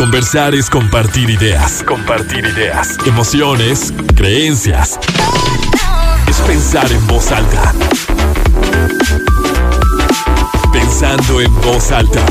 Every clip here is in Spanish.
Conversar es compartir ideas. Compartir ideas. Emociones, creencias. Es pensar en voz alta. Pensando en voz alta.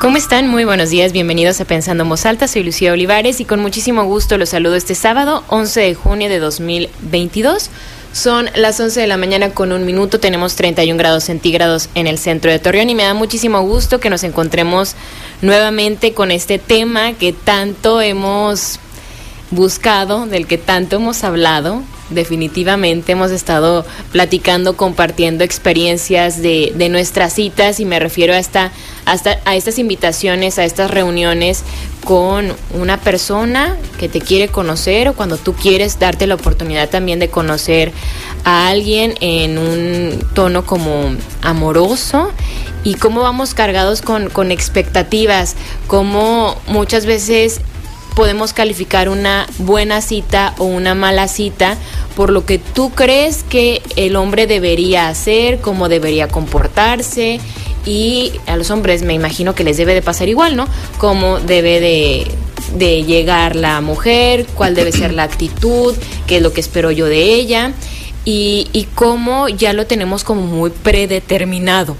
¿Cómo están? Muy buenos días, bienvenidos a Pensando en Voz Alta, soy Lucía Olivares y con muchísimo gusto los saludo este sábado 11 de junio de 2022. Son las 11 de la mañana con un minuto, tenemos 31 grados centígrados en el centro de Torreón y me da muchísimo gusto que nos encontremos nuevamente con este tema que tanto hemos buscado, del que tanto hemos hablado. Definitivamente hemos estado platicando, compartiendo experiencias de, de nuestras citas y me refiero a, esta, hasta a estas invitaciones, a estas reuniones con una persona que te quiere conocer o cuando tú quieres darte la oportunidad también de conocer a alguien en un tono como amoroso. Y cómo vamos cargados con, con expectativas, cómo muchas veces podemos calificar una buena cita o una mala cita por lo que tú crees que el hombre debería hacer, cómo debería comportarse y a los hombres me imagino que les debe de pasar igual, ¿no? Cómo debe de, llegar la mujer, cuál debe ser la actitud, qué es lo que espero yo de ella y cómo ya lo tenemos como muy predeterminado.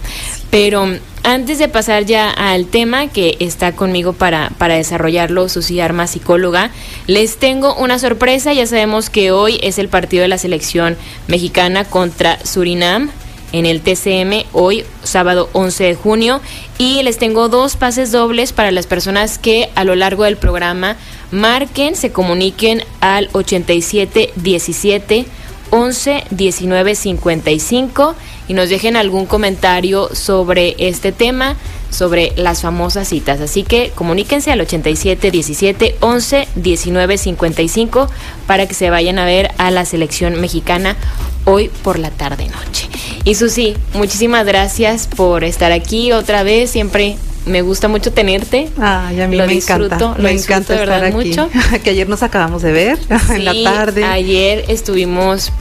Pero antes de pasar ya al tema que está conmigo para, para desarrollarlo, Susi Arma, psicóloga, les tengo una sorpresa. Ya sabemos que hoy es el partido de la selección mexicana contra Surinam en el TCM hoy, sábado 11 de junio. Y les tengo dos pases dobles para las personas que a lo largo del programa marquen, se comuniquen al 8717 11 19 55 y nos dejen algún comentario sobre este tema, sobre las famosas citas. Así que comuníquense al 87 17 11 19 55 para que se vayan a ver a la selección mexicana hoy por la tarde noche. Y Susi, muchísimas gracias por estar aquí otra vez, siempre me gusta mucho tenerte. Ay, a mí lo me disfruto, encanta. lo me disfruto encanta de estar verdad aquí. mucho. que ayer nos acabamos de ver en la tarde. Ayer estuvimos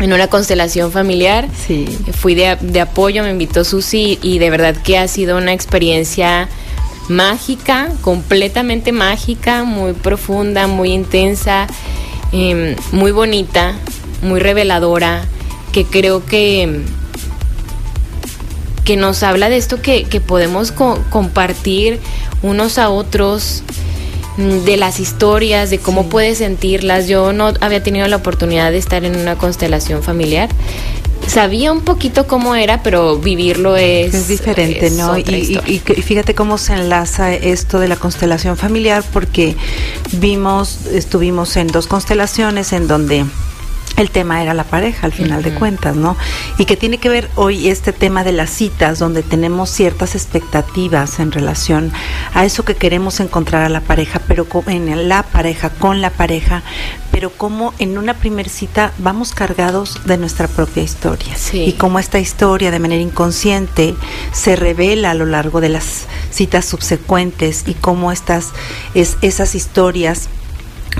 en una constelación familiar. Sí. Fui de, de apoyo, me invitó Susi y de verdad que ha sido una experiencia mágica, completamente mágica, muy profunda, muy intensa, eh, muy bonita, muy reveladora, que creo que que nos habla de esto que, que podemos co compartir unos a otros de las historias, de cómo Sí. puedes sentirlas. Yo no había tenido la oportunidad de estar en una constelación familiar. Sabía un poquito cómo era, pero vivirlo es, Es diferente, es ¿no? Y, y fíjate cómo se enlaza esto de la constelación familiar, porque vimos, estuvimos en dos constelaciones en donde el tema era la pareja, al final de cuentas, ¿no? Y que tiene que ver hoy este tema de las citas, donde tenemos ciertas expectativas en relación a eso que queremos encontrar a la pareja, pero en la pareja, con la pareja, pero como en una primer cita vamos cargados de nuestra propia historia Sí. y cómo esta historia de manera inconsciente se revela a lo largo de las citas subsecuentes y cómo estas es, esas historias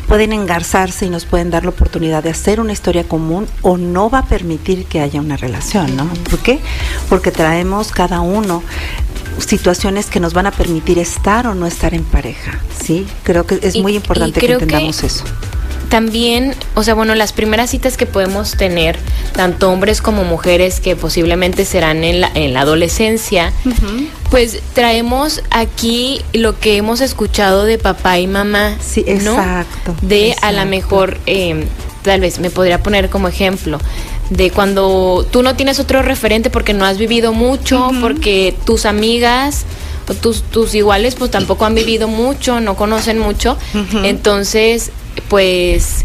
pueden engarzarse y nos pueden dar la oportunidad de hacer una historia común o no va a permitir que haya una relación, ¿no? ¿Por qué? Porque traemos cada uno situaciones que nos van a permitir estar o no estar en pareja, ¿sí? Creo que es Y- muy importante que- entendamos eso. También, o sea, bueno, las primeras citas que podemos tener, tanto hombres como mujeres, que posiblemente serán en la, en la adolescencia, pues traemos aquí lo que hemos escuchado de papá y mamá. Sí, ¿no? exacto, De a la mejor, eh, tal vez me podría poner como ejemplo, de cuando tú no tienes otro referente porque no has vivido mucho, porque tus amigas tus, tus iguales pues tampoco han vivido mucho, no conocen mucho. Entonces, pues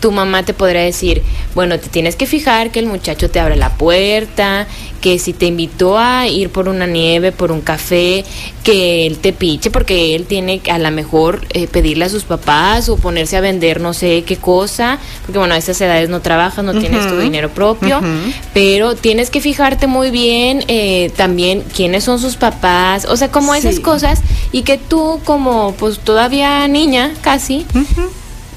tu mamá te podrá decir, bueno, te tienes que fijar que el muchacho te abre la puerta, que si te invitó a ir por una nieve, por un café, que él te piche porque él tiene que a lo mejor eh, pedirle a sus papás o ponerse a vender no sé qué cosa, porque bueno, a esas edades no trabajas, no tienes tu dinero propio, pero tienes que fijarte muy bien eh, también quiénes son sus papás, o sea, como esas cosas y que tú como pues todavía niña casi.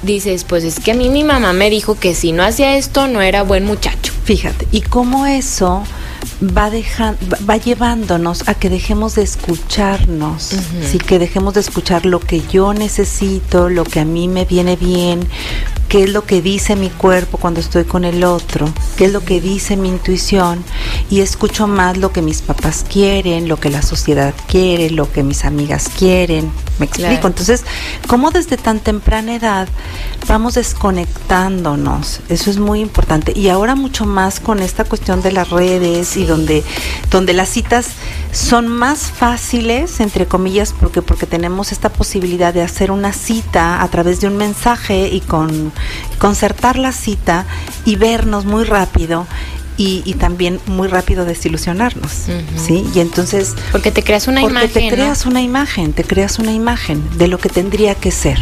Dices, pues es que a mí mi mamá me dijo que si no hacía esto no era buen muchacho. Fíjate, y cómo eso va, va llevándonos a que dejemos de escucharnos, sí, que dejemos de escuchar lo que yo necesito, lo que a mí me viene bien, qué es lo que dice mi cuerpo cuando estoy con el otro, qué es lo que dice mi intuición y escucho más lo que mis papás quieren, lo que la sociedad quiere, lo que mis amigas quieren. ¿Me explico? Entonces, ¿cómo desde tan temprana edad vamos desconectándonos? Eso es muy importante. Y ahora mucho más con esta cuestión de las redes y donde, donde las citas son más fáciles, entre comillas, porque, porque tenemos esta posibilidad de hacer una cita a través de un mensaje y con concertar la cita y vernos muy rápido y, también muy rápido desilusionarnos, ¿sí? Y entonces... Porque te creas una porque imagen. te creas una imagen, te creas una imagen de lo que tendría que ser.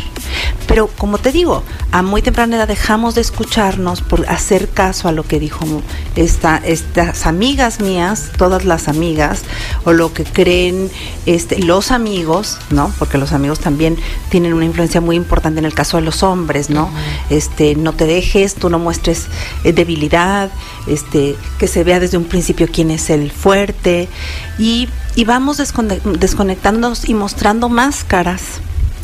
Pero como te digo, a muy temprana edad dejamos de escucharnos por hacer caso a lo que dijo esta, estas amigas mías, todas las amigas, o lo que creen este, los amigos, ¿no? Porque los amigos también tienen una influencia muy importante en el caso de los hombres, ¿no? Este, no te dejes, tú no muestres eh, debilidad, este, que se vea desde un principio quién es el fuerte. Y, vamos desconectándonos y mostrando máscaras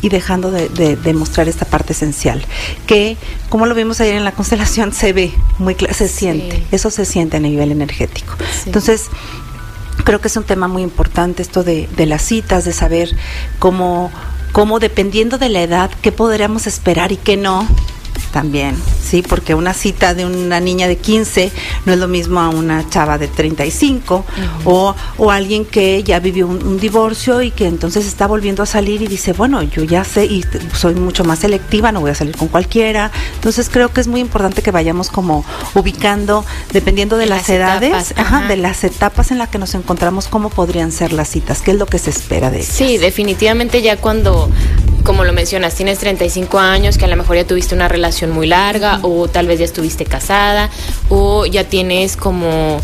y dejando de, mostrar esta parte esencial, que como lo vimos ayer en la constelación, se ve muy claro, se siente, eso se siente a nivel energético. Entonces, creo que es un tema muy importante esto de, de las citas, de saber cómo, cómo dependiendo de la edad, qué podríamos esperar y qué no, también, ¿sí? Porque una cita de una niña de 15 no es lo mismo a una chava de 35 o, o alguien que ya vivió un, divorcio y que entonces está volviendo a salir y dice, bueno, yo ya sé y soy mucho más selectiva, no voy a salir con cualquiera. Entonces creo que es muy importante que vayamos como ubicando, dependiendo de, las, edades, de las etapas en las que nos encontramos, cómo podrían ser las citas, qué es lo que se espera de ellas. Sí, definitivamente ya cuando como lo mencionas, tienes 35 años, que a lo mejor ya tuviste una relación muy larga, o tal vez ya estuviste casada, o ya tienes como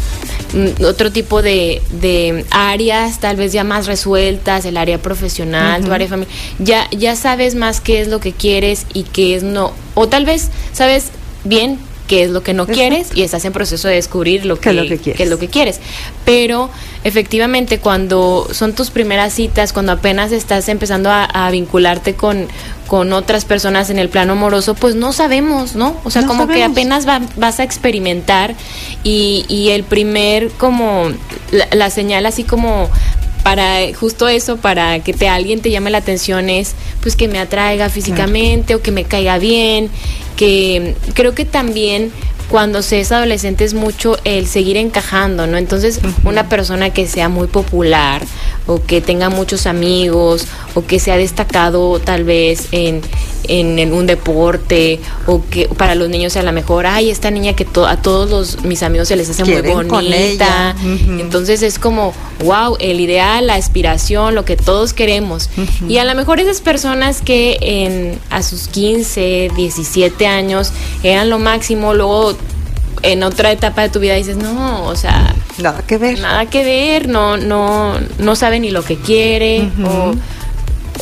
mm, otro tipo de, de, áreas, tal vez ya más resueltas, el área profesional, tu área familiar, ya, ya sabes más qué es lo que quieres y qué es no, o tal vez sabes bien qué es lo que no quieres y estás en proceso de descubrir lo que, qué es lo que quieres. Pero efectivamente cuando son tus primeras citas, cuando apenas estás empezando a, vincularte con, con otras personas en el plano amoroso, pues no sabemos, ¿no? O sea, como que apenas vas a experimentar y, y el primer como la, señal así como para justo eso, para que te alguien te llame la atención es pues que me atraiga físicamente o que me caiga bien que creo que también cuando se es adolescente es mucho el seguir encajando, ¿no? Entonces, una persona que sea muy popular o que tenga muchos amigos o que sea destacado tal vez en, en, un deporte o que para los niños sea la mejor, ay, esta niña que a todos los, mis amigos se les hace muy bonita. Entonces es como, wow, el ideal, la aspiración, lo que todos queremos. Y a lo mejor esas personas que en, a sus 15, 17 años eran lo máximo, luego en otra etapa de tu vida dices, no, o sea, nada que ver. Nada que ver, no, no, no sabe ni lo que quiere, o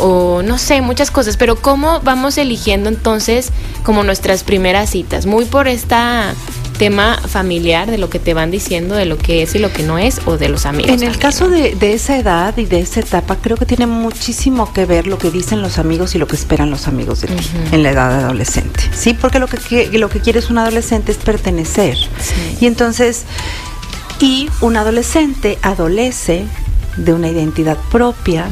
o no sé, muchas cosas, pero ¿cómo vamos eligiendo entonces como nuestras primeras citas? Muy por esta tema familiar de lo que te van diciendo, de lo que es y lo que no es, o de los amigos. En el caso de, esa edad y de esa etapa, creo que tiene muchísimo que ver lo que dicen los amigos y lo que esperan los amigos de ti en la edad adolescente. Sí, porque lo que, lo que quieres un adolescente es pertenecer. Y entonces, y un adolescente adolece de una identidad propia,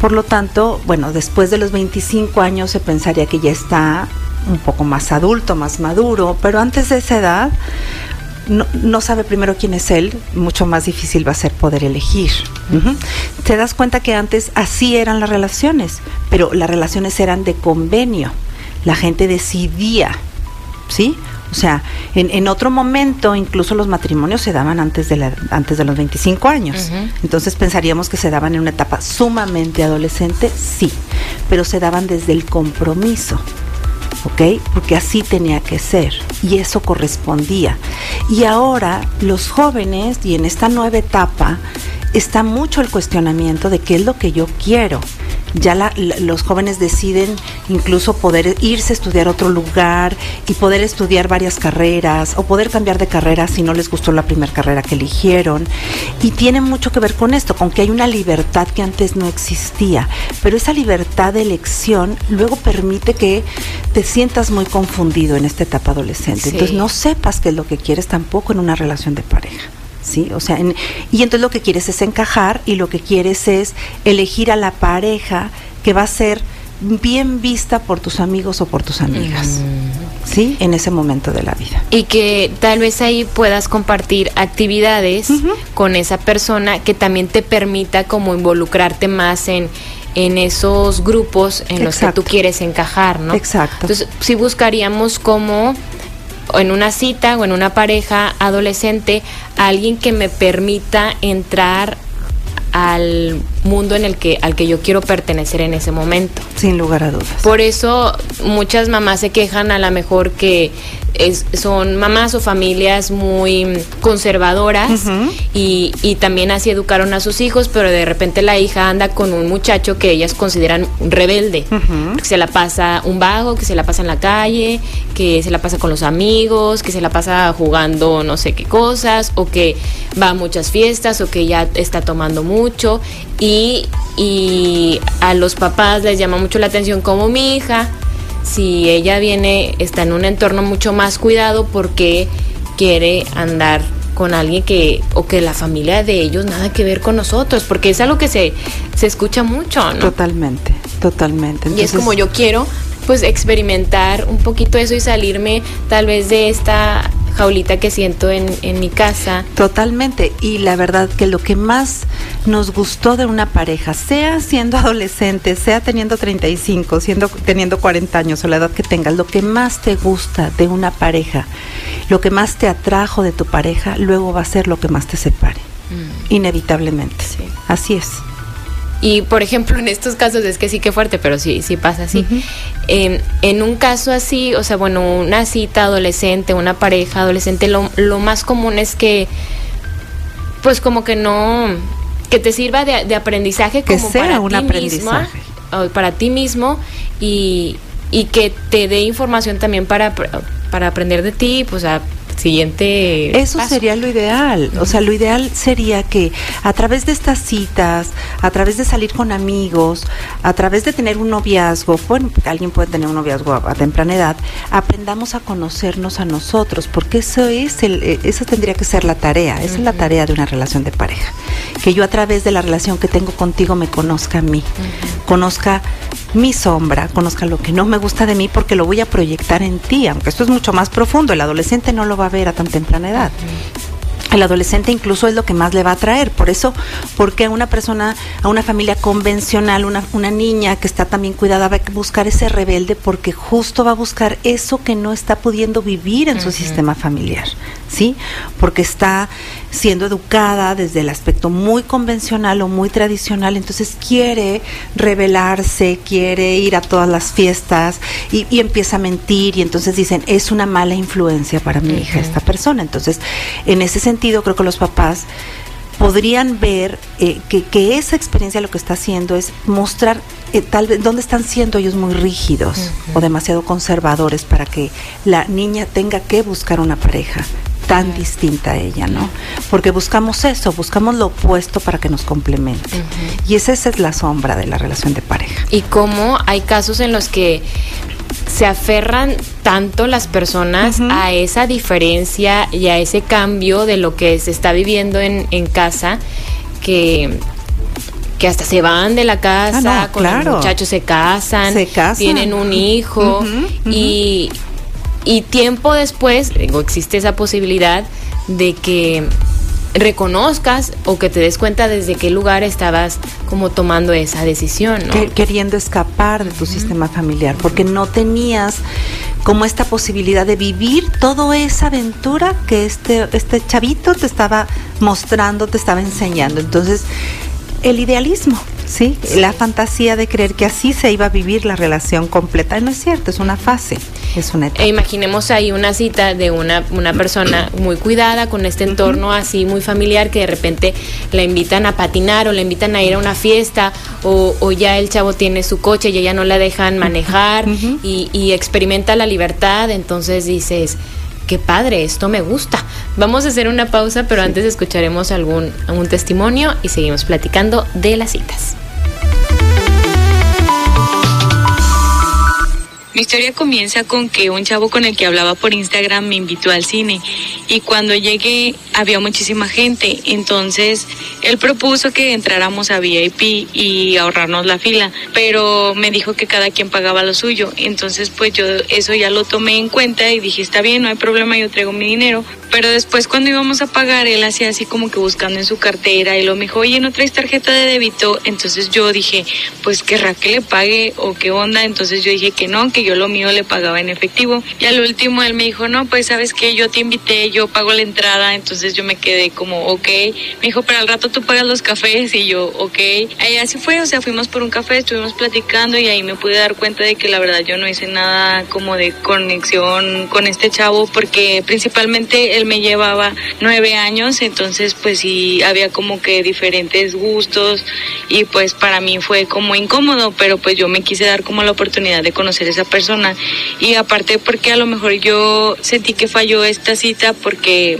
por lo tanto, bueno, después de los 25 años se pensaría que ya está un poco más adulto, más maduro, pero antes de esa edad no, sabe primero quién es él, mucho más difícil va a ser poder elegir. Te das cuenta que antes así eran las relaciones, pero las relaciones eran de convenio. La gente decidía, ¿sí? O sea, en, otro momento incluso los matrimonios se daban antes de, la, antes de los 25 años. Entonces pensaríamos que se daban en una etapa sumamente adolescente, sí, pero se daban desde el compromiso. ¿Ok? Porque así tenía que ser y eso correspondía. Y ahora los jóvenes y en esta nueva etapa está mucho el cuestionamiento de qué es lo que yo quiero, ya la- la- los jóvenes deciden incluso poder irse a estudiar a otro lugar y poder estudiar varias carreras o poder cambiar de carrera si no les gustó la primera carrera que eligieron. Y tiene mucho que ver con esto, con que hay una libertad que antes no existía. Pero esa libertad de elección luego permite que te sientas muy confundido en esta etapa adolescente. Sí. Entonces no sepas qué es lo que quieres tampoco en una relación de pareja. ¿Sí? O sea, en- y entonces lo que quieres es encajar y lo que quieres es elegir a la pareja que va a ser bien vista por tus amigos o por tus amigas, ¿sí? En ese momento de la vida. Y que tal vez ahí puedas compartir actividades con esa persona que también te permita como involucrarte más en, en esos grupos en los que tú quieres encajar, ¿no? Exacto. Entonces, sí buscaríamos como o en una cita o en una pareja adolescente alguien que me permita entrar al mundo en el que al que yo quiero pertenecer en ese momento. Sin lugar a dudas. Por eso muchas mamás se quejan a lo mejor que es- son mamás o familias muy conservadoras y, y también así educaron a sus hijos, pero de repente la hija anda con un muchacho que ellas consideran un rebelde, que se la pasa un vago, que se la pasa en la calle, que se la pasa con los amigos, que se la pasa jugando no sé qué cosas, o que va a muchas fiestas, o que ya está tomando mucho. Y, y a los papás les llama mucho la atención como mi hija, si ella viene, está en un entorno mucho más cuidado porque quiere andar con alguien que, o que la familia de ellos nada que ver con nosotros, porque es algo que se, se escucha mucho, ¿no? Totalmente, totalmente. Y es como yo quiero, pues experimentar un poquito eso y salirme tal vez de esta jaulita que siento en, en mi casa. Totalmente. Y la verdad que lo que más nos gustó de una pareja, sea siendo adolescente, sea teniendo 35, siendo, teniendo 40 años o la edad que tengas, lo que más te gusta de una pareja, lo que más te atrajo de tu pareja, luego va a ser lo que más te separe. Inevitablemente. Sí. Así es. Y por ejemplo, en estos casos es que sí que fuerte, pero sí, sí pasa así. Ujú. en, en un caso así, o sea, bueno, una cita adolescente, una pareja adolescente, lo, lo más común es que, pues como que no, que te sirva de, de aprendizaje Que como sea para un ti misma, aprendizaje. o para ti mismo y, y que te dé información también para, para aprender de ti, pues a siguiente Eso paso. sería lo ideal. O sea, lo ideal sería que a través de estas citas, a través de salir con amigos, a través de tener un noviazgo, bueno, alguien puede tener un noviazgo a, a temprana edad, aprendamos a conocernos a nosotros, porque eso es el, eh, eso tendría que ser la tarea, esa es la tarea de una relación de pareja. Que yo a través de la relación que tengo contigo me conozca a mí, conozca mi sombra, conozca lo que no me gusta de mí porque lo voy a proyectar en ti, aunque esto es mucho más profundo, el adolescente no lo va a ver a tan temprana edad. El adolescente incluso es lo que más le va a atraer. Por eso, porque a una persona, a una familia convencional, una, una niña que está también cuidada, va a buscar ese rebelde porque justo va a buscar eso que no está pudiendo vivir en su sistema familiar, ¿sí? Porque está siendo educada desde el aspecto muy convencional o muy tradicional, entonces quiere rebelarse, quiere ir a todas las fiestas y, y empieza a mentir y entonces dicen, es una mala influencia para mi hija esta persona. Entonces, en ese sentido, creo que los papás podrían ver eh, que, que esa experiencia lo que está haciendo es mostrar eh, tal vez dónde están siendo ellos muy rígidos o demasiado conservadores para que la niña tenga que buscar una pareja tan distinta a ella, ¿no? Porque buscamos eso, buscamos lo opuesto para que nos complemente. Y esa, esa es la sombra de la relación de pareja. y cómo hay casos en los que se aferran tanto las personas a esa diferencia y a ese cambio de lo que se está viviendo en, en casa que que hasta se van de la casa, Ah, no, con claro. los muchachos se casan, Se casan. tienen un hijo y, y tiempo después digo, existe esa posibilidad de que reconozcas o que te des cuenta desde qué lugar estabas como tomando esa decisión, ¿no? que- queriendo escapar de tu sistema familiar, porque no tenías como esta posibilidad de vivir toda esa aventura que este, este chavito te estaba mostrando, te estaba enseñando. Entonces, el idealismo, ¿sí? La fantasía de creer que así se iba a vivir la relación completa. No es cierto, es una fase, es una etapa. E imaginemos ahí una cita de una, una persona muy cuidada, con este entorno así muy familiar, que de repente la invitan a patinar o la invitan a ir a una fiesta, o, o ya el chavo tiene su coche y ella no la dejan manejar y, y experimenta la libertad, entonces dices qué padre, esto me gusta. Vamos a hacer una pausa, pero antes escucharemos algún, algún testimonio y seguimos platicando de las citas. Mi historia comienza con que un chavo con el que hablaba por Instagram me invitó al cine y cuando llegué había muchísima gente, entonces él propuso que entráramos a VIP y ahorrarnos la fila, pero me dijo que cada quien pagaba lo suyo, entonces pues yo eso ya lo tomé en cuenta y dije está bien, no hay problema, yo traigo mi dinero, pero después cuando íbamos a pagar él hacía así como que buscando en su cartera y lo me dijo, oye, ¿no traes tarjeta de débito? Entonces yo dije, pues querrá que le pague o qué onda, entonces yo dije que no, que yo lo mío le pagaba en efectivo. Y al último él me dijo, no, pues sabes que yo te invité, yo pago la entrada, entonces yo me quedé como, ok. Me dijo, pero al rato tú pagas los cafés y yo, ok. Ahí así fue, o sea, fuimos por un café, estuvimos platicando y ahí me pude dar cuenta de que la verdad yo no hice nada como de conexión con este chavo porque principalmente él me llevaba nueve años, entonces pues sí había como que diferentes gustos y pues para mí fue como incómodo, pero pues yo me quise dar como la oportunidad de conocer esa persona persona. Y aparte porque a lo mejor yo sentí que falló esta cita porque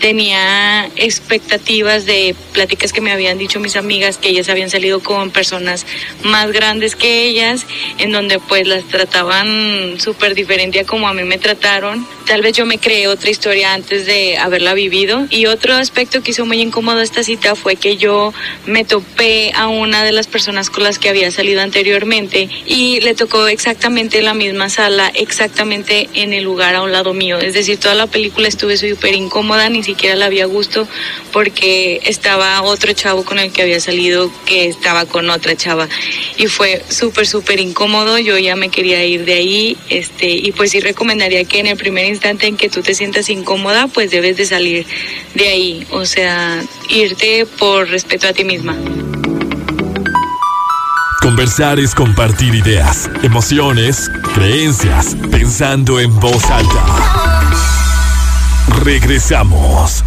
tenía expectativas de pláticas que me habían dicho mis amigas que ellas habían salido con personas más grandes que ellas, en donde pues las trataban súper diferente a como a mí me trataron. Tal vez yo me creé otra historia antes de haberla vivido. Y otro aspecto que hizo muy incómodo esta cita fue que yo me topé a una de las personas con las que había salido anteriormente y le tocó exactamente la misma sala, exactamente en el lugar a un lado mío. Es decir, toda la película estuve súper incómoda, ni siquiera la había gusto porque estaba otro chavo con el que había salido que estaba con otra chava y fue súper súper incómodo yo ya me quería ir de ahí este y pues sí recomendaría que en el primer instante en que tú te sientas incómoda pues debes de salir de ahí o sea irte por respeto a ti misma Conversar es compartir ideas, emociones, creencias, pensando en voz alta. Regresamos.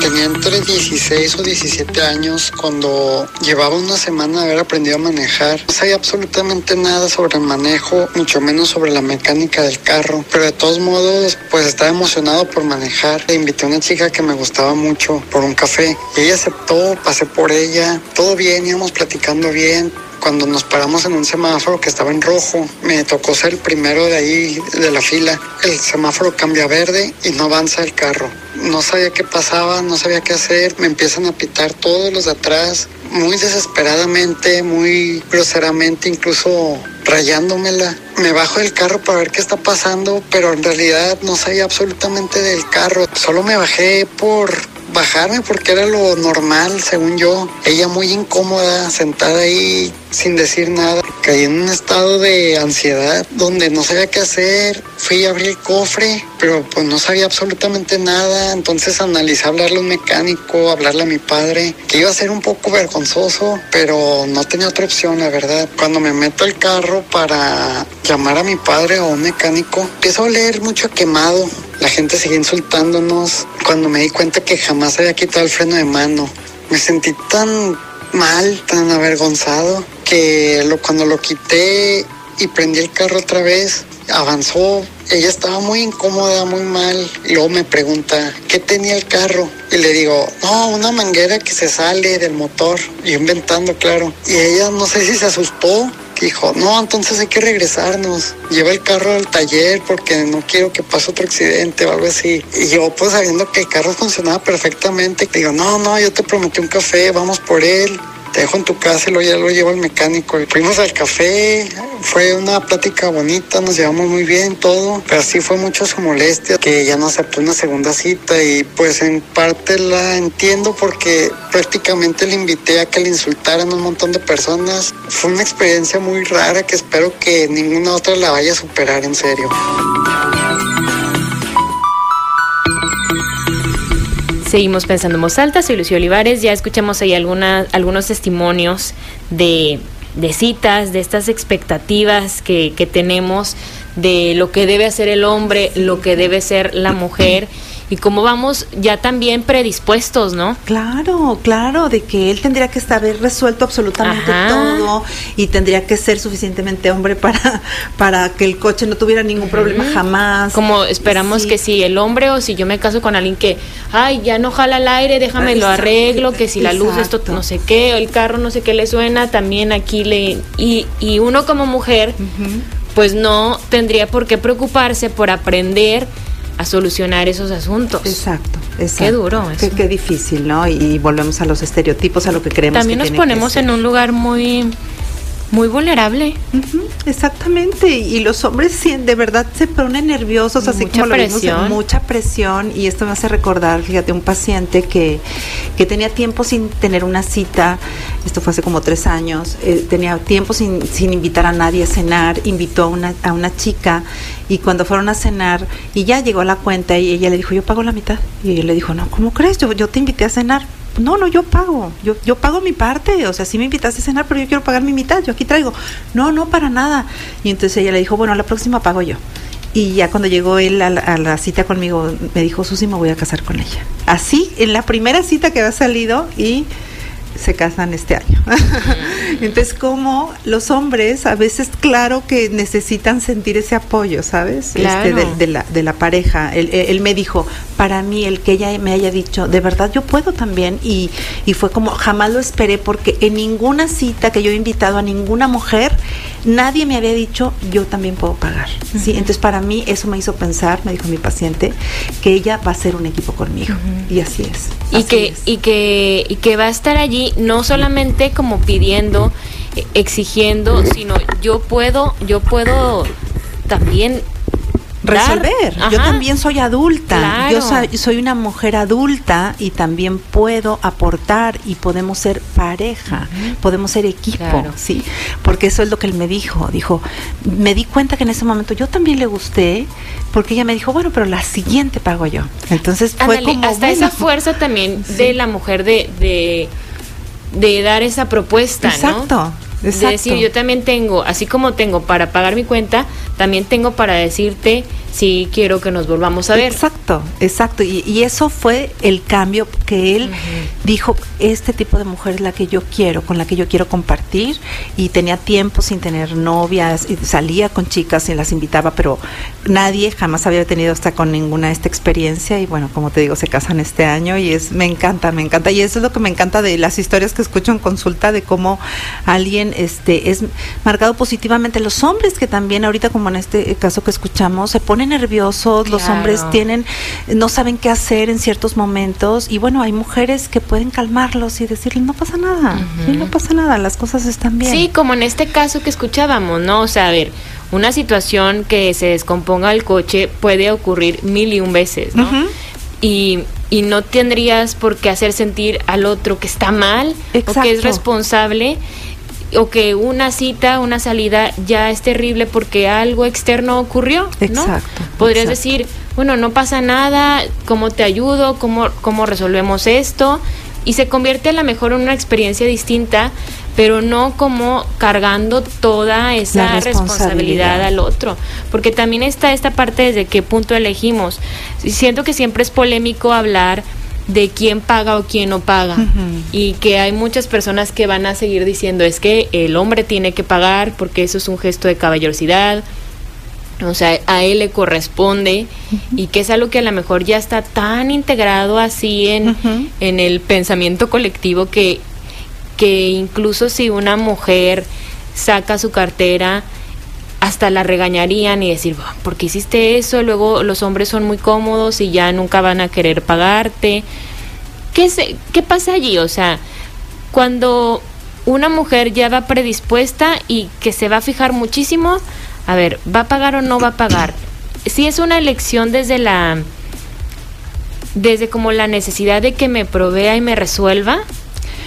Tenía entre 16 o 17 años cuando llevaba una semana de haber aprendido a manejar. No sabía absolutamente nada sobre el manejo, mucho menos sobre la mecánica del carro, pero de todos modos pues estaba emocionado por manejar. Le invité a una chica que me gustaba mucho por un café y ella aceptó, pasé por ella, todo bien, íbamos platicando bien, cuando nos paramos en un semáforo que estaba en rojo, me tocó ser el primero de ahí de la fila. El semáforo cambia a verde y no avanza el carro. No sabía qué pasaba, no sabía qué hacer. Me empiezan a pitar todos los de atrás, muy desesperadamente, muy groseramente, incluso rayándomela. Me bajo del carro para ver qué está pasando, pero en realidad no sabía absolutamente del carro. Solo me bajé por bajarme porque era lo normal, según yo. Ella muy incómoda, sentada ahí sin decir nada. Caí en un estado de ansiedad donde no sabía qué hacer. Fui a abrir el cofre, pero pues no sabía absolutamente nada. Entonces analicé hablarle a un mecánico, hablarle a mi padre, que iba a ser un poco vergonzoso, pero no tenía otra opción, la verdad. Cuando me meto al carro para llamar a mi padre o a un mecánico, empiezo a oler mucho quemado. La gente sigue insultándonos. Cuando me di cuenta que jamás había quitado el freno de mano, me sentí tan mal, tan avergonzado, que lo, cuando lo quité y prendí el carro otra vez, avanzó. Ella estaba muy incómoda, muy mal. Luego me pregunta, ¿qué tenía el carro? Y le digo, no, una manguera que se sale del motor. Y inventando, claro. Y ella no sé si se asustó. Dijo, no, entonces hay que regresarnos. Lleva el carro al taller porque no quiero que pase otro accidente o algo así. Y yo, pues sabiendo que el carro funcionaba perfectamente, digo, no, no, yo te prometí un café, vamos por él te dejo en tu casa y luego ya lo llevo al mecánico. Fuimos al café, fue una plática bonita, nos llevamos muy bien todo, pero sí fue mucho su molestia que ya no aceptó una segunda cita y pues en parte la entiendo porque prácticamente le invité a que le insultaran un montón de personas. Fue una experiencia muy rara que espero que ninguna otra la vaya a superar en serio. Seguimos pensando en voz alta, soy Olivares, ya escuchamos ahí alguna, algunos testimonios de, de citas, de estas expectativas que, que tenemos de lo que debe hacer el hombre, lo que debe ser la mujer y cómo vamos ya también predispuestos, ¿no? Claro, claro, de que él tendría que estar resuelto absolutamente Ajá. todo y tendría que ser suficientemente hombre para, para que el coche no tuviera ningún problema jamás. Como esperamos Sí. que si el hombre o si yo me caso con alguien que, ay, ya no jala el aire, déjame lo Exacto, arreglo, que si la luz esto no sé qué, o el carro no sé qué le suena, también aquí le... Y, y uno como mujer, pues no tendría por qué preocuparse por aprender a solucionar esos asuntos. Exacto, exacto. Qué duro Qué, eso. qué difícil, ¿no? Y, volvemos a los estereotipos, a lo que creemos También que nos que ponemos en un lugar muy, muy vulnerable. Exactamente, y los hombres sí, de verdad se ponen nerviosos, así Mucha como lo vimos, presión. mucha presión, y esto me hace recordar, fíjate, un paciente que, que tenía tiempo sin tener una cita, esto fue hace como tres años, eh, tenía tiempo sin, sin invitar a nadie a cenar, invitó a una, a una chica, y cuando fueron a cenar, y ya llegó a la cuenta, y ella le dijo, yo pago la mitad, y ella le dijo, no, ¿cómo crees? Yo, yo te invité a cenar. No, no, yo pago, yo, yo pago mi parte, o sea, sí me invitaste a cenar, pero yo quiero pagar mi mitad, yo aquí traigo. No, no, para nada. Y entonces ella le dijo, bueno, la próxima pago yo. Y ya cuando llegó él a la, a la cita conmigo, me dijo, Susi, me voy a casar con ella. Así, en la primera cita que había salido y se casan este año. Entonces, como los hombres a veces, claro que necesitan sentir ese apoyo, ¿sabes? Claro. Este, de, de la, de la pareja. Él, él me dijo, para mí, el que ella me haya dicho, de verdad yo puedo también. Y, y fue como, jamás lo esperé, porque en ninguna cita que yo he invitado a ninguna mujer, nadie me había dicho, yo también puedo pagar. ¿sí? Entonces, para mí, eso me hizo pensar, me dijo mi paciente, que ella va a ser un equipo conmigo. Y así es. y así que es. y que y que va a estar allí no solamente como pidiendo eh, exigiendo sino yo puedo yo puedo también resolver. Yo también soy adulta. Claro. Yo soy, soy una mujer adulta y también puedo aportar y podemos ser pareja, podemos ser equipo, Claro. sí. Porque eso es lo que él me dijo. Dijo, me di cuenta que en ese momento yo también le gusté, porque ella me dijo, bueno, pero la siguiente pago yo. Entonces fue como hasta bueno, esa fuerza también Sí. de la mujer de, de de dar esa propuesta, ¿no? Exacto. De decir, yo también tengo, así como tengo para pagar mi cuenta, también tengo para decirte si quiero que nos volvamos a ver. Exacto, exacto. Y, y eso fue el cambio que él dijo, este tipo de mujer es la que yo quiero, con la que yo quiero compartir. Y tenía tiempo sin tener novias, y salía con chicas y las invitaba, pero nadie jamás había tenido hasta con ninguna esta experiencia. Y bueno, como te digo, se casan este año y es, me encanta, me encanta. Y eso es lo que me encanta de las historias que escucho en consulta, de cómo alguien este es marcado positivamente. Los hombres que también ahorita, como en este caso que escuchamos, se ponen nerviosos, los hombres tienen, no saben qué hacer en ciertos momentos y bueno, hay mujeres que pueden calmarlos y decirles no pasa nada, no pasa nada, las cosas están bien. Sí, como en este caso que escuchábamos, ¿no? O sea, a ver, una situación que se descomponga el coche puede ocurrir mil y un veces, ¿no? Y, y no tendrías por qué hacer sentir al otro que está mal o que Exacto. es responsable o que una cita, una salida ya es terrible porque algo externo ocurrió, ¿no? Exacto, Podrías exacto. decir, bueno, no pasa nada, ¿cómo te ayudo? ¿Cómo, cómo resolvemos esto? Y se convierte a lo mejor en una experiencia distinta, pero no como cargando toda esa responsabilidad. responsabilidad al otro. Porque también está esta parte desde qué punto elegimos. Siento que siempre es polémico hablar de quién paga o quién no paga. Y que hay muchas personas que van a seguir diciendo es que el hombre tiene que pagar porque eso es un gesto de caballerosidad. O sea, a él le corresponde y que es algo que a lo mejor ya está tan integrado así en, en el pensamiento colectivo que, que incluso si una mujer saca su cartera, hasta la regañarían y decir, "Bah, ¿por qué hiciste eso? Luego los hombres son muy cómodos y ya nunca van a querer pagarte. ¿Qué, se, ¿Qué pasa allí? O sea, cuando una mujer ya va predispuesta y que se va a fijar muchísimo, a ver, ¿va a pagar o no va a pagar? Si es una elección desde la desde como la necesidad de que me provea y me resuelva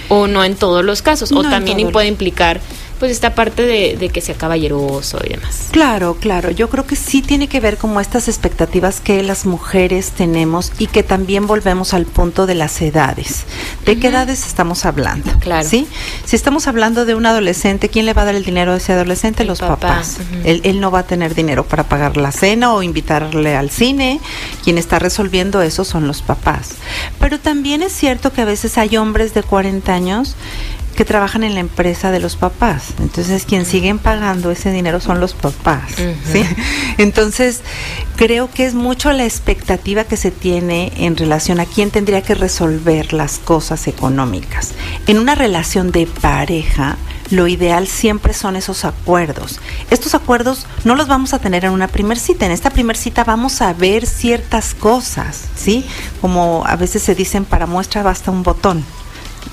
o no en todos los casos No o también puede implicar pues esta parte de, de, que sea caballeroso y demás. Claro, claro. Yo creo que sí tiene que ver como estas expectativas que las mujeres tenemos y que también volvemos al punto de las edades. ¿De qué edades estamos hablando? Claro. ¿Sí? Si estamos hablando de un adolescente, ¿quién le va a dar el dinero a ese adolescente? El Los papá. papás. Él, él no va a tener dinero para pagar la cena o invitarle al cine. Quien está resolviendo eso son los papás. Pero también es cierto que a veces hay hombres de 40 años que trabajan en la empresa de los papás. Entonces, quien siguen pagando ese dinero son los papás. ¿sí? Entonces, creo que es mucho la expectativa que se tiene en relación a quién tendría que resolver las cosas económicas. En una relación de pareja, lo ideal siempre son esos acuerdos. Estos acuerdos no los vamos a tener en una primer cita. En esta primer cita vamos a ver ciertas cosas, ¿sí? Como a veces se dicen, para muestra basta un botón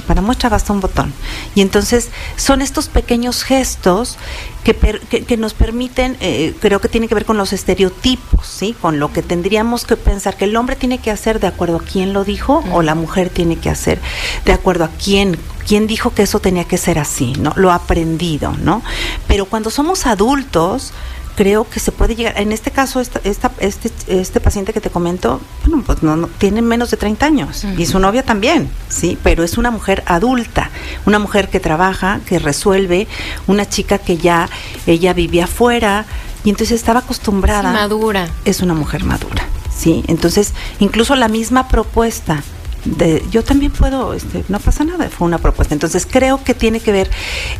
para muestra basta un botón. Y entonces son estos pequeños gestos que, per, que, que, nos permiten, eh, creo que tiene que ver con los estereotipos, ¿sí? Con lo que tendríamos que pensar que el hombre tiene que hacer de acuerdo a quién lo dijo mm. o la mujer tiene que hacer de acuerdo a quién, quién dijo que eso tenía que ser así, ¿no? Lo aprendido, ¿no? Pero cuando somos adultos, creo que se puede llegar, en este caso, esta, esta, este, este paciente que te comento, bueno, pues no, no tiene menos de 30 años uh -huh. y su novia también, sí, pero es una mujer adulta, una mujer que trabaja, que resuelve, una chica que ya, ella vivía afuera y entonces estaba acostumbrada. Es madura. Es una mujer madura, sí, entonces incluso la misma propuesta de, yo también puedo, este, no pasa nada, fue una propuesta. Entonces creo que tiene que ver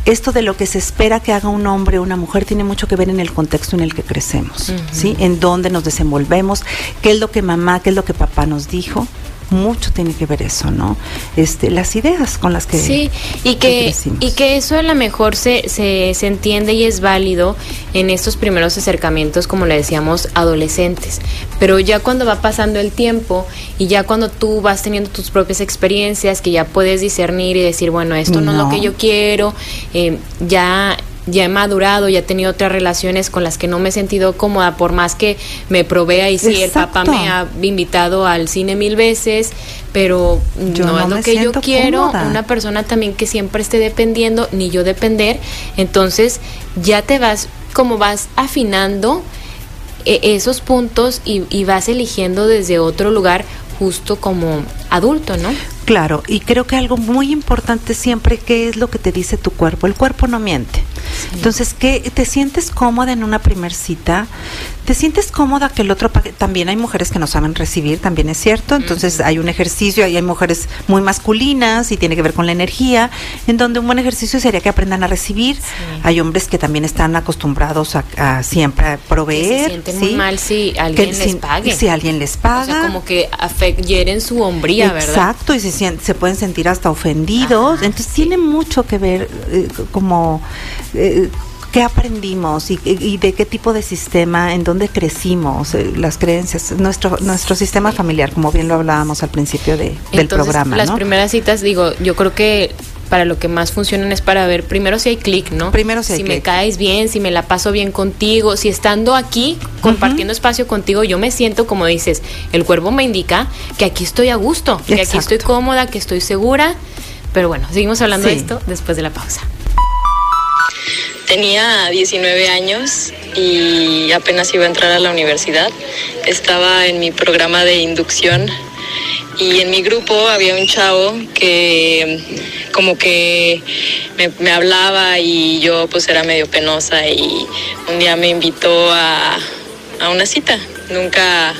esto de lo que se espera que haga un hombre o una mujer, tiene mucho que ver en el contexto en el que crecemos, uh -huh. ¿sí? En dónde nos desenvolvemos, qué es lo que mamá, qué es lo que papá nos dijo. Mucho tiene que ver eso, ¿no? Este, las ideas con las que sí y que, que y que eso a lo mejor se, se, se entiende y es válido en estos primeros acercamientos, como le decíamos, adolescentes. Pero ya cuando va pasando el tiempo y ya cuando tú vas teniendo tus propias experiencias, que ya puedes discernir y decir, bueno, esto no, no es lo que yo quiero, eh, ya ya he madurado, ya he tenido otras relaciones con las que no me he sentido cómoda, por más que me provea y sí, Exacto. el papá me ha invitado al cine mil veces, pero yo no, no es lo que yo quiero, cómoda. una persona también que siempre esté dependiendo, ni yo depender, entonces ya te vas, como vas afinando eh, esos puntos y, y vas eligiendo desde otro lugar justo como adulto, ¿no? Claro, y creo que algo muy importante siempre, ¿qué es lo que te dice tu cuerpo? El cuerpo no miente. Sí. Entonces, ¿qué te sientes cómoda en una primer cita? ¿Te sientes cómoda que el otro pague? También hay mujeres que no saben recibir, también es cierto. Entonces, uh -huh. hay un ejercicio, ahí hay mujeres muy masculinas y tiene que ver con la energía, en donde un buen ejercicio sería que aprendan a recibir. Sí. Hay hombres que también están acostumbrados a, a siempre a proveer. Que se sienten ¿sí? muy mal si alguien que les si, pague. Si alguien les paga. O sea, como que hieren su hombría, ¿verdad? Exacto, y se, se pueden sentir hasta ofendidos. Ajá, Entonces, sí. tiene mucho que ver eh, como... Eh, ¿Qué aprendimos y, y, de qué tipo de sistema, en dónde crecimos, eh, las creencias, nuestro nuestro sistema familiar, como bien lo hablábamos al principio de, Entonces, del programa? Las ¿no? primeras citas, digo, yo creo que para lo que más funcionan es para ver primero si hay clic, ¿no? Primero si hay Si me caes bien, si me la paso bien contigo, si estando aquí compartiendo uh -huh. espacio contigo, yo me siento como dices, el cuerpo me indica que aquí estoy a gusto, que aquí estoy cómoda, que estoy segura. Pero bueno, seguimos hablando Sí. de esto después de la pausa. Tenía 19 años y apenas iba a entrar a la universidad. Estaba en mi programa de inducción y en mi grupo había un chavo que como que me, hablaba y yo pues era medio penosa y un día me invitó a, a una cita. Nunca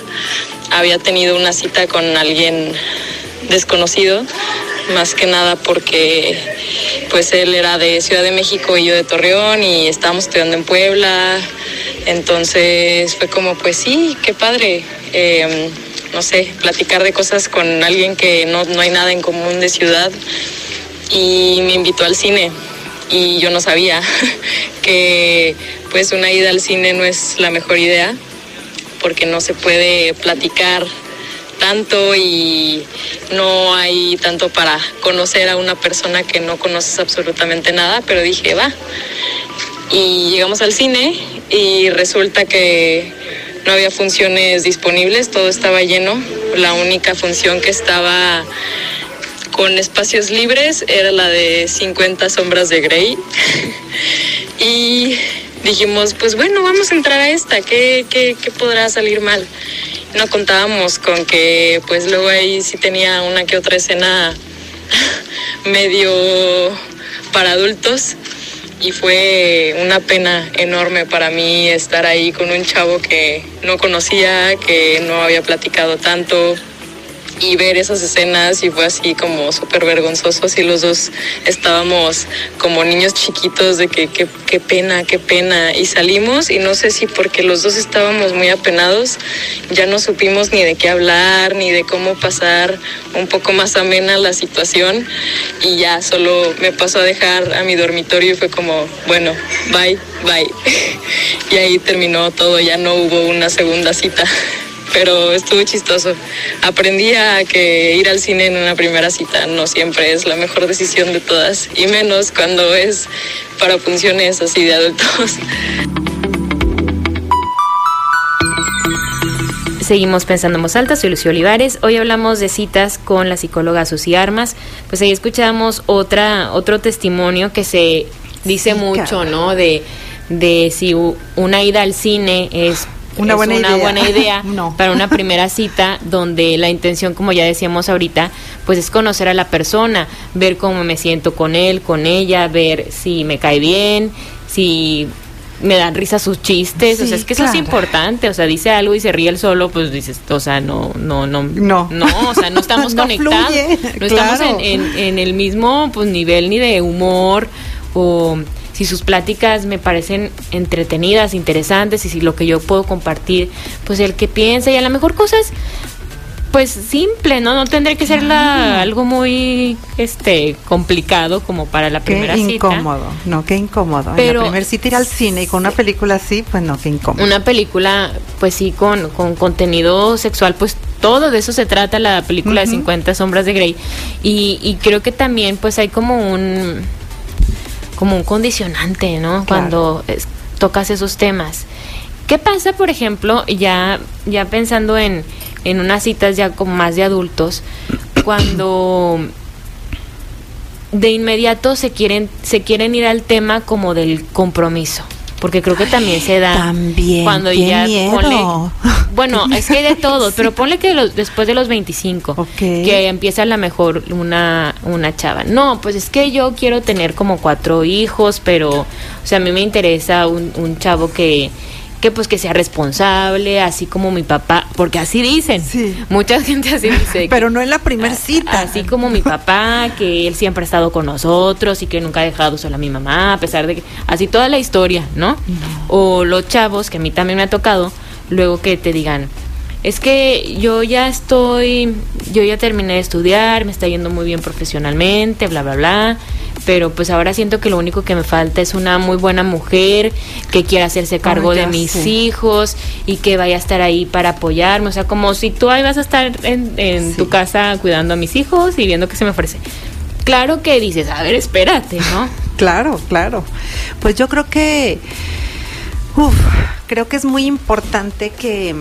había tenido una cita con alguien desconocido, más que nada porque pues él era de Ciudad de México y yo de Torreón y estábamos estudiando en Puebla, entonces fue como pues sí, qué padre, eh, no sé, platicar de cosas con alguien que no, no hay nada en común de ciudad. Y me invitó al cine y yo no sabía que pues una ida al cine no es la mejor idea porque no se puede platicar tanto y no hay tanto para conocer a una persona que no conoces absolutamente nada, pero dije, va. Y llegamos al cine y resulta que no había funciones disponibles, todo estaba lleno. La única función que estaba con espacios libres era la de 50 sombras de Grey. y dijimos, pues bueno, vamos a entrar a esta, ¿qué, qué, qué podrá salir mal? No contábamos con que pues luego ahí sí tenía una que otra escena medio para adultos. Y fue una pena enorme para mí estar ahí con un chavo que no conocía, que no había platicado tanto, y ver esas escenas y fue así como súper vergonzoso, así los dos estábamos como niños chiquitos de que qué pena, qué pena. Y salimos y no sé si porque los dos estábamos muy apenados, ya no supimos ni de qué hablar, ni de cómo pasar un poco más amena la situación. Y ya solo me pasó a dejar a mi dormitorio y fue como, bueno, bye, bye. y ahí terminó todo, ya no hubo una segunda cita pero estuvo chistoso. Aprendí a que ir al cine en una primera cita no siempre es la mejor decisión de todas, y menos cuando es para funciones así de adultos. Seguimos pensando en voz alta, soy Lucio Olivares. Hoy hablamos de citas con la psicóloga Susi Armas. Pues ahí escuchamos otra, otro testimonio que se dice mucho, ¿no? De, de si una ida al cine es una es buena una idea. buena idea No. para una primera cita donde la intención, como ya decíamos ahorita, pues es conocer a la persona, ver cómo me siento con él, con ella, ver si me cae bien, si me dan risa sus chistes, o sea, es que eso es importante, o sea, dice algo y se ríe él solo, pues dices, o sea, no, no, no, No. o sea, no estamos No conectados, fluye, no estamos en, en el mismo pues nivel ni de humor o si sus pláticas me parecen entretenidas, interesantes y si lo que yo puedo compartir, pues el que piensa y a lo mejor cosas pues simple, ¿no? No tendría que ser la, algo muy este complicado como para la Qué primera cita. incómodo, no, qué incómodo. en Pero- la primera cita ir al cine y con una película así, pues no, qué incómodo. Una película, pues sí, con, con contenido sexual, pues todo de eso se trata la película de Ujú. 50 sombras de Grey. Y, y creo que también pues hay como un como un condicionante, ¿no? Cuando es- tocas esos temas. ¿Qué pasa, por ejemplo, ya, ya pensando en, en unas citas ya como más de adultos, cuando de inmediato se quieren, se quieren ir al tema como del compromiso? Porque creo que también se da También, cuando ya miedo. ponle- bueno, es que hay de todo, pero ponle que los- después de los 25, Ok. que empieza a la mejor una, una chava. No, pues es que yo quiero tener como cuatro hijos, pero, o sea, a mí me interesa un, un chavo que, que pues que sea responsable, así como mi papá, porque así dicen. Sí. Mucha gente así dice. Pero no en la primera cita. Así como mi papá, que él siempre ha estado con nosotros y que nunca ha dejado sola a mi mamá, a pesar de que. Así toda la historia, ¿no? O los chavos, que a mí también me ha tocado, luego que te digan. Es que yo ya estoy, yo ya terminé de estudiar, me está yendo muy bien profesionalmente, bla, bla, bla, pero pues ahora siento que lo único que me falta es una muy buena mujer que quiera hacerse cargo de mis sé. hijos y que vaya a estar ahí para apoyarme, o sea, como si tú ahí vas a estar en, en Sí. tu casa cuidando a mis hijos y viendo qué se me ofrece. Claro que dices, a ver, espérate, ¿no? Claro, claro. Pues yo creo que, uf, creo que es muy importante que,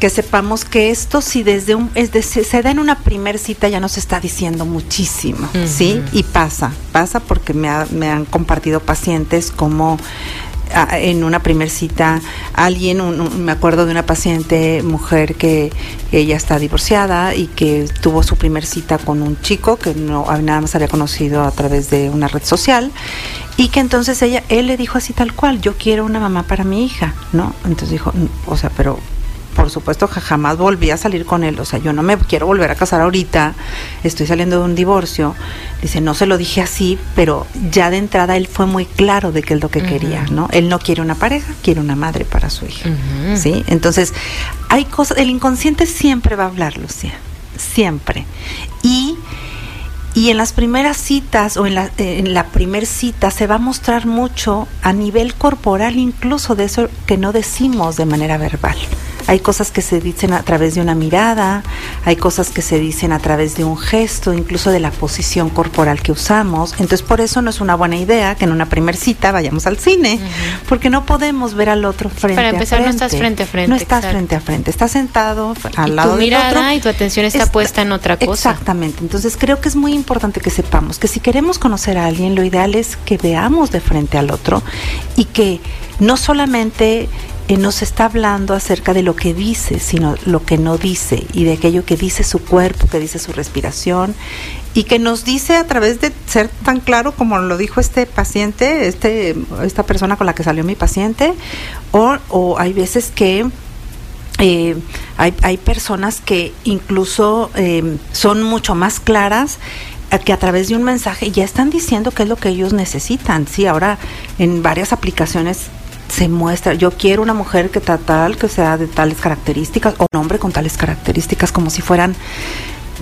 que sepamos que esto si desde un, es de- se, se da en una primer cita ya nos está diciendo muchísimo, ¿sí? Y pasa, pasa porque me, ha- me han compartido pacientes como en una primer cita alguien, un- un- me acuerdo de una paciente mujer que ella está divorciada y que tuvo su primer cita con un chico que no nada más había conocido a través de una red social y que entonces ella él le dijo así tal cual, yo quiero una mamá para mi hija, ¿no? Entonces dijo, "Mm, o sea, pero por supuesto que jamás volví a salir con él, o sea, yo no me quiero volver a casar ahorita, estoy saliendo de un divorcio. Dice, no se lo dije así, pero ya de entrada él fue muy claro de qué es lo que quería, ¿no? Él no quiere una pareja, quiere una madre para su hija. ¿Sí? Entonces, hay cosas, el inconsciente siempre va a hablar, Lucía, siempre. Y y en las primeras citas o en la, en la primer cita se va a mostrar mucho a nivel corporal, incluso de eso que no decimos de manera verbal. Hay cosas que se dicen a través de una mirada, hay cosas que se dicen a través de un gesto, incluso de la posición corporal que usamos. Entonces, por eso no es una buena idea que en una primer cita vayamos al cine, porque no podemos ver al otro frente Para empezar, a frente. no estás frente a frente. No estás exacto. frente a frente, estás sentado al Y lado tu del mirada otro. y tu atención está puesta en otra cosa. Exactamente. Entonces creo que es muy importante que sepamos que si queremos conocer a alguien, lo ideal es que veamos de frente al otro y que no solamente nos está hablando acerca de lo que dice, sino lo que no dice y de aquello que dice su cuerpo, que dice su respiración y que nos dice a través de ser tan claro como lo dijo este paciente, este, esta persona con la que salió mi paciente, o, o hay veces que eh, hay, hay personas que incluso eh, son mucho más claras eh, que a través de un mensaje ya están diciendo qué es lo que ellos necesitan. Sí, ahora en varias aplicaciones se muestra, yo quiero una mujer que ta- tal, que sea de tales características, o un hombre con tales características, como si fueran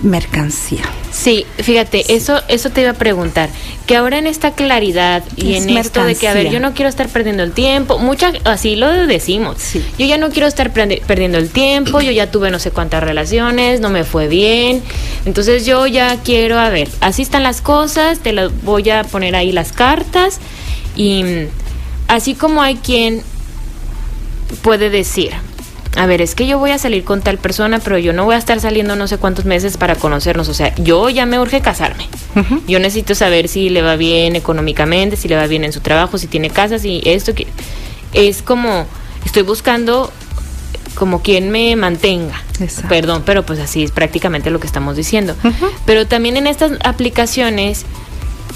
mercancía. Sí, fíjate, eso eso te iba a preguntar, que ahora en esta claridad y Es en esto de que, a ver, yo no quiero estar perdiendo el tiempo, mucha, así lo decimos, Sí. yo ya no quiero estar perdiendo el tiempo, yo ya tuve no sé cuántas relaciones, no me fue bien, entonces yo ya quiero, a ver, así están las cosas, te las voy a poner ahí las cartas y así como hay quien puede decir, a ver, es que yo voy a salir con tal persona, pero yo no voy a estar saliendo no sé cuántos meses para conocernos. O sea, yo ya me urge casarme. Yo necesito saber si le va bien económicamente, si le va bien en su trabajo, si tiene casa, si esto que es como estoy buscando como quien me mantenga. Exacto. Perdón, pero pues así es prácticamente lo que estamos diciendo. Pero también en estas aplicaciones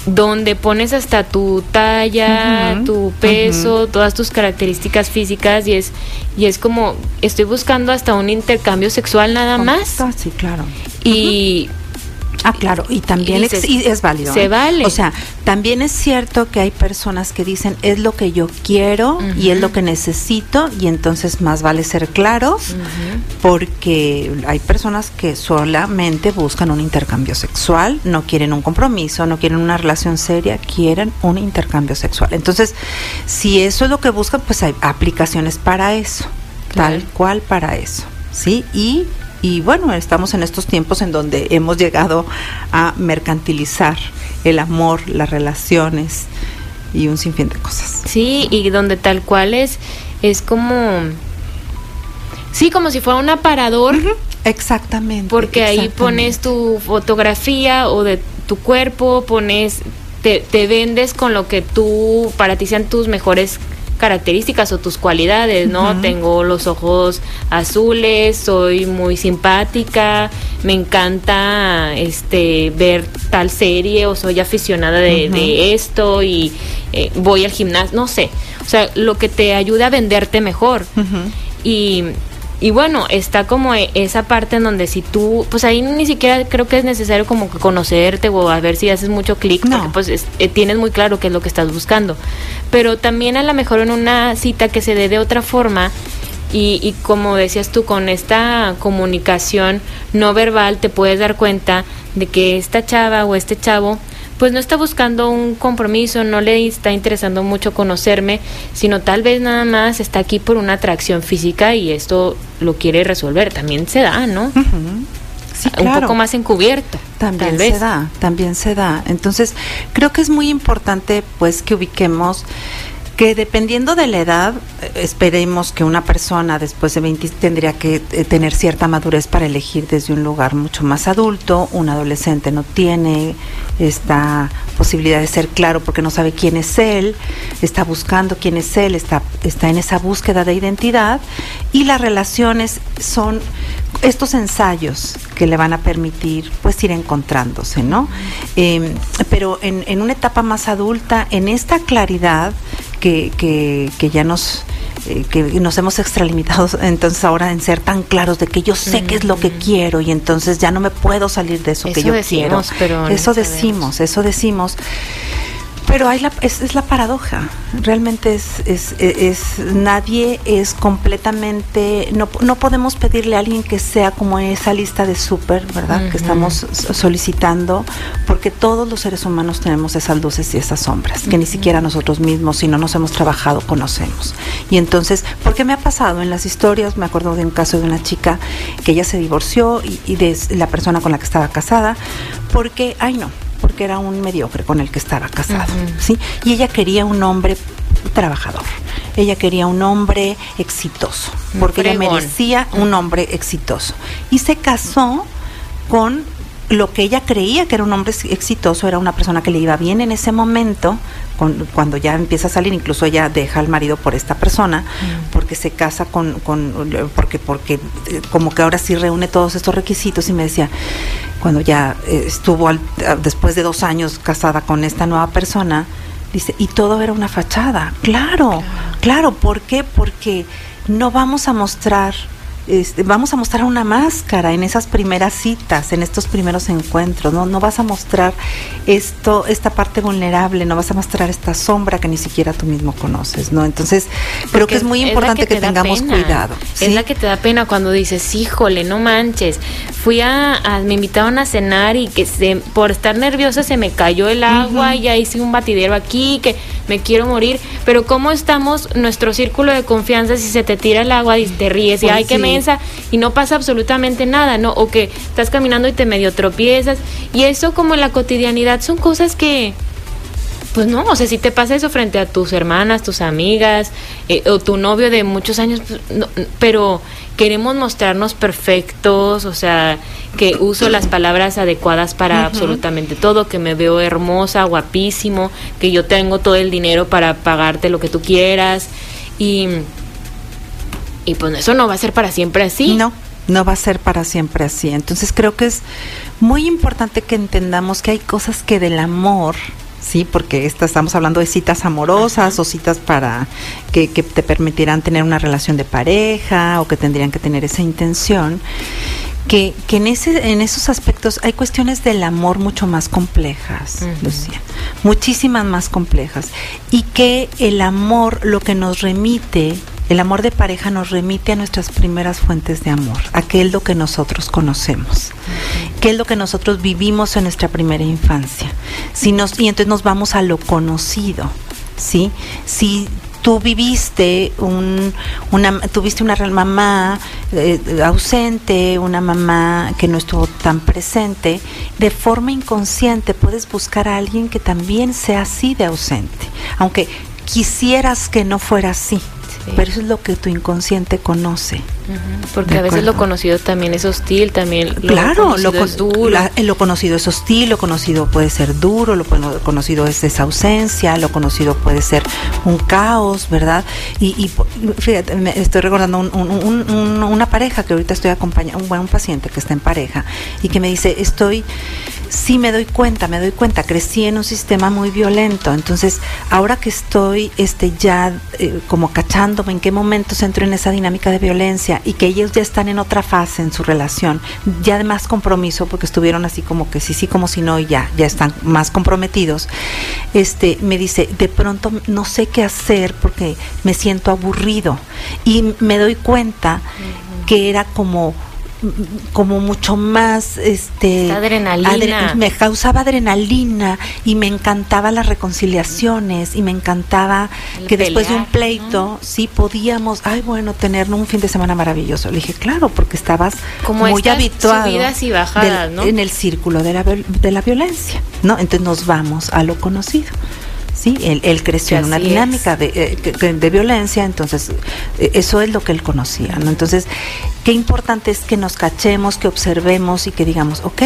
donde pones hasta tu talla, tu peso, todas tus características físicas y es y es como estoy buscando hasta un intercambio sexual nada más. Ah, sí, claro. y Ah, claro, y también Y ex- dices, y es válido. se ¿eh? vale. O sea, también es cierto que hay personas que dicen es lo que yo quiero y es lo que necesito y entonces más vale ser claros porque hay personas que solamente buscan un intercambio sexual, no quieren un compromiso, no quieren una relación seria, quieren un intercambio sexual. Entonces, si eso es lo que buscan, pues hay aplicaciones para eso, Claro. tal cual para eso, ¿sí? Y y bueno, estamos en estos tiempos en donde hemos llegado a mercantilizar el amor, las relaciones y un sinfín de cosas. sí, y donde tal cual es es como sí, como si fuera un aparador Exactamente. porque ahí pones tu fotografía o de tu cuerpo, pones, te, te vendes con lo que tú, para ti sean tus mejores características o tus cualidades, ¿no? Tengo los ojos azules, soy muy simpática, me encanta este ver tal serie o soy aficionada de, de esto y eh, voy al gimnasio, no sé, o sea, lo que te ayuda a venderte mejor. Y, y bueno, está como e- esa parte en donde si tú, pues ahí ni siquiera creo que es necesario como que conocerte o a ver si haces mucho clic, No. porque pues es- eh, tienes muy claro qué es lo que estás buscando. Pero también a lo mejor en una cita que se dé de otra forma y, y como decías tú, con esta comunicación no verbal te puedes dar cuenta de que esta chava o este chavo pues no está buscando un compromiso, no le está interesando mucho conocerme, sino tal vez nada más está aquí por una atracción física y esto lo quiere resolver. También se da, ¿no? Sí, Un claro. poco más encubierto. También se da, también se da. Entonces, creo que es muy importante pues que ubiquemos que dependiendo de la edad, eh, esperemos que una persona después de 20 tendría que eh, tener cierta madurez para elegir desde un lugar mucho más adulto. Un adolescente no tiene esta posibilidad de ser claro porque no sabe quién es él, está buscando quién es él, está, está en esa búsqueda de identidad y las relaciones son estos ensayos que le van a permitir pues ir encontrándose, ¿no? Eh, pero en, en una etapa más adulta, en esta claridad que, que, que ya nos eh, que nos hemos extralimitado entonces ahora en ser tan claros de que yo sé qué es lo que quiero y entonces ya no me puedo salir de eso, que yo decimos, quiero. pero eso decimos, eso decimos Pero hay la, es, es la paradoja. Realmente es, es, es, nadie es completamente, no, no podemos pedirle a alguien que sea como esa lista de súper, ¿verdad? Que estamos solicitando, porque todos los seres humanos tenemos esas luces y esas sombras, que ni siquiera nosotros mismos, si no nos hemos trabajado, conocemos. Y entonces, porque me ha pasado en las historias, me acuerdo de un caso de una chica que ella se divorció y, y de la persona con la que estaba casada, porque, ay no, porque era un mediocre con el que estaba casado, ¿sí? Y ella quería un hombre trabajador. Ella quería un hombre exitoso, porque ella merecía un hombre exitoso. Y se casó con lo que ella creía que era un hombre exitoso, era una persona que le iba bien en ese momento, con, cuando ya empieza a salir, incluso ella deja al marido por esta persona, porque se casa con, con, porque, porque como que ahora sí reúne todos estos requisitos y me decía, cuando ya eh, estuvo al, después de dos años casada con esta nueva persona, dice, y todo era una fachada. Claro, claro, ¿por qué? Porque no vamos a mostrar este, vamos a mostrar una máscara en esas primeras citas, en estos primeros encuentros, ¿no? No vas a mostrar esto, esta parte vulnerable, no vas a mostrar esta sombra que ni siquiera tú mismo conoces, ¿no? Entonces, Porque creo que es muy importante que, que tengamos cuidado. ¿sí? Es la que te da pena cuando dices, híjole, no manches, fui a, a me invitaron a cenar y que se, por estar nerviosa se me cayó el agua uh -huh. y ya hice un batidero aquí, que me quiero morir, pero ¿cómo estamos nuestro círculo de confianza si se te tira el agua y te ríes y pues ay, sí. que me y no pasa absolutamente nada, ¿no? O que estás caminando y te medio tropiezas. Y eso como en la cotidianidad son cosas que, pues no, o sea, si te pasa eso frente a tus hermanas, tus amigas, eh, o tu novio de muchos años, pues, no, pero queremos mostrarnos perfectos, o sea, que uso las palabras adecuadas para uh -huh. absolutamente todo, que me veo hermosa, guapísimo, que yo tengo todo el dinero para pagarte lo que tú quieras. Y y pues eso no va a ser para siempre así. No, no va a ser para siempre así. Entonces creo que es muy importante que entendamos que hay cosas que del amor, sí, porque esta, estamos hablando de citas amorosas Ajá. o citas para que, que, te permitirán tener una relación de pareja o que tendrían que tener esa intención. Que, que en, ese, en esos aspectos hay cuestiones del amor mucho más complejas. Lucía, muchísimas más complejas, y que el amor lo que nos remite el amor de pareja nos remite a nuestras primeras fuentes de amor, a qué es lo que nosotros conocemos, qué es lo que nosotros vivimos en nuestra primera infancia. Si nos, y entonces nos vamos a lo conocido, ¿sí? Si tú viviste un, una tuviste una mamá eh, ausente, una mamá que no estuvo tan presente, de forma inconsciente puedes buscar a alguien que también sea así de ausente, aunque quisieras que no fuera así. Pero eso es lo que tu inconsciente conoce. Porque a veces lo conocido también es hostil, también lo claro, conocido lo, es duro. La, lo conocido es hostil, lo conocido puede ser duro, lo conocido es esa ausencia, lo conocido puede ser un caos, ¿verdad? Y, y fíjate, me estoy recordando un, un, un, una pareja que ahorita estoy acompañando, un, bueno, un paciente que está en pareja y que me dice, estoy sí me doy cuenta, me doy cuenta, crecí en un sistema muy violento, entonces ahora que estoy este ya eh, como cachándome en qué momentos entro en esa dinámica de violencia y que ellos ya están en otra fase en su relación, ya de más compromiso porque estuvieron así como que sí sí como si no y ya ya están más comprometidos. Este me dice, "De pronto no sé qué hacer porque me siento aburrido." Y me doy cuenta uh -huh. que era como como mucho más este adrenalina adre me causaba adrenalina y me encantaba las reconciliaciones y me encantaba El que pelear, después de un pleito ¿no? sí podíamos ay bueno tener un fin de semana maravilloso le dije claro porque estabas como muy habituado subidas y bajadas, del, ¿no? en el círculo de la, de la violencia no entonces nos vamos a lo conocido ¿sí? Él, él creció en una dinámica de, de, de, violencia, entonces eso es lo que él conocía, ¿no? Entonces, qué importante es que nos cachemos, que observemos y que digamos, ok,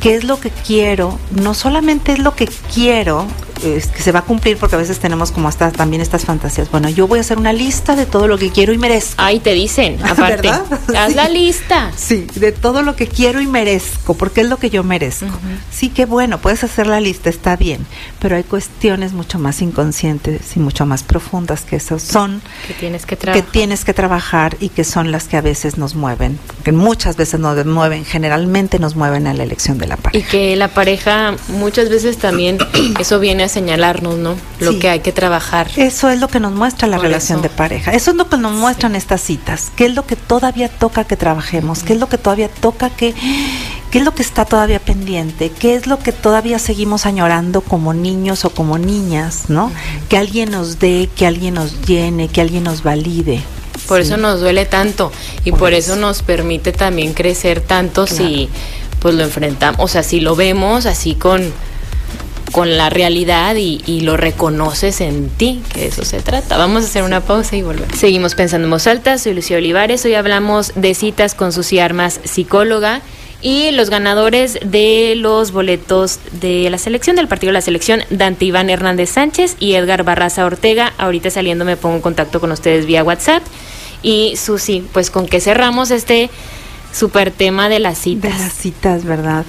¿qué es lo que quiero? No solamente es lo que quiero, es que se va a cumplir porque a veces tenemos como hasta también estas fantasías. Bueno, yo voy a hacer una lista de todo lo que quiero y merezco. Ahí te dicen, aparte. ¿verdad? Haz sí. la lista. Sí, de todo lo que quiero y merezco, porque es lo que yo merezco. Uh -huh. Sí, qué bueno, puedes hacer la lista, está bien, pero hay cuestiones mucho más inconscientes y mucho más profundas que esas son que tienes que que tienes que trabajar y que son las que a veces nos mueven, que muchas veces nos mueven, generalmente nos mueven a la elección de la pareja. Y que la pareja muchas veces también eso viene a señalarnos, ¿no? Lo Sí. que hay que trabajar. Eso es lo que nos muestra la Por relación eso. de pareja. Eso es lo que nos muestran estas citas. ¿Qué es lo que todavía toca que trabajemos? ¿Qué es lo que todavía toca que... ¿Qué es lo que está todavía pendiente? ¿Qué es lo que todavía seguimos añorando como niños o como niñas, ¿no? Que alguien nos dé, que alguien nos llene, que alguien nos valide. Por Sí. eso nos duele tanto y Por por, eso. eso. nos permite también crecer tanto si pues lo enfrentamos, o sea, si lo vemos así con con la realidad y, y lo reconoces en ti, que de eso se trata. Vamos a hacer una pausa y volvemos. Seguimos pensando en voz alta, soy Lucía Olivares, hoy hablamos de citas con Susi Armas, psicóloga, y los ganadores de los boletos de la selección, del partido de la selección, Dante Iván Hernández Sánchez y Edgar Barraza Ortega. Ahorita saliendo me pongo en contacto con ustedes vía WhatsApp. Y Susi, pues con que cerramos este super tema de las De citas. las citas, ¿verdad?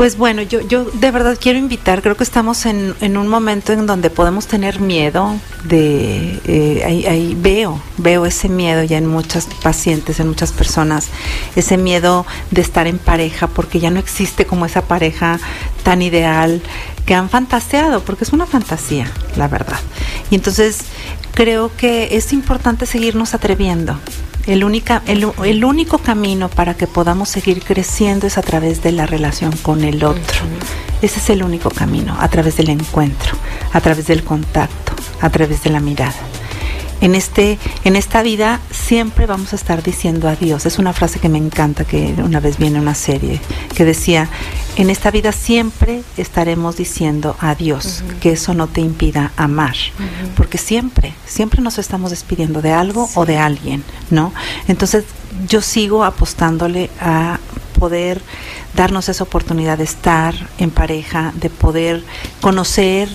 Pues bueno, yo, yo de verdad quiero invitar, creo que estamos en, en un momento en donde podemos tener miedo de, eh, ahí, ahí veo, veo ese miedo ya en muchas pacientes, en muchas personas, ese miedo de estar en pareja, porque ya no existe como esa pareja tan ideal que han fantaseado, porque es una fantasía, la verdad. Y entonces creo que es importante seguirnos atreviendo. El, única, el, único camino para que podamos seguir creciendo es a través de la relación con el otro. Ese es el único camino, a través del encuentro, a través del contacto, a través de la mirada. En, este, en esta vida siempre vamos a estar diciendo adiós. Es una frase que me encanta, que una vez viene una serie, que decía, en esta vida siempre estaremos diciendo adiós, que eso no te impida amar, porque siempre, siempre nos estamos despidiendo de algo o de alguien, ¿no? Entonces yo sigo apostándole a poder darnos esa oportunidad de estar en pareja, de poder conocer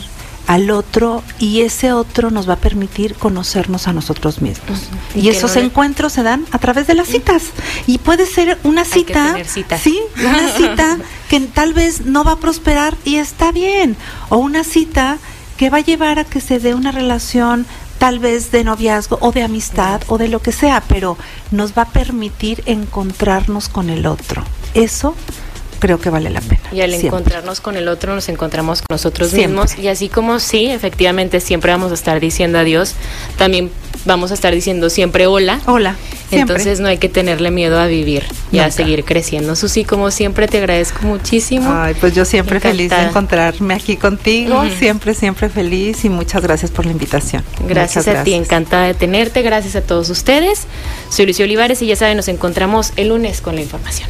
al otro y ese otro nos va a permitir conocernos a nosotros mismos. Y esos no le- encuentros se dan a través de las citas. Y puede ser una cita, sí, una cita que tal vez no va a prosperar y está bien, o una cita que va a llevar a que se dé una relación tal vez de noviazgo o de amistad o de lo que sea, pero nos va a permitir encontrarnos con el otro. Eso creo que vale la pena. Y al siempre. encontrarnos con el otro, nos encontramos con nosotros Siempre. mismos. Y así como sí, efectivamente, siempre vamos a estar diciendo adiós, también vamos a estar diciendo siempre hola. Hola. siempre. Entonces no hay que tenerle miedo a vivir y a seguir creciendo. Susi, como siempre, te agradezco muchísimo. Ay, pues yo siempre feliz de encontrarme aquí contigo, siempre, siempre feliz y muchas gracias por la invitación. Gracias Muchas a ti, encantada de tenerte. Gracias a todos ustedes. Soy Lucio Olivares y ya saben, nos encontramos el lunes con la información.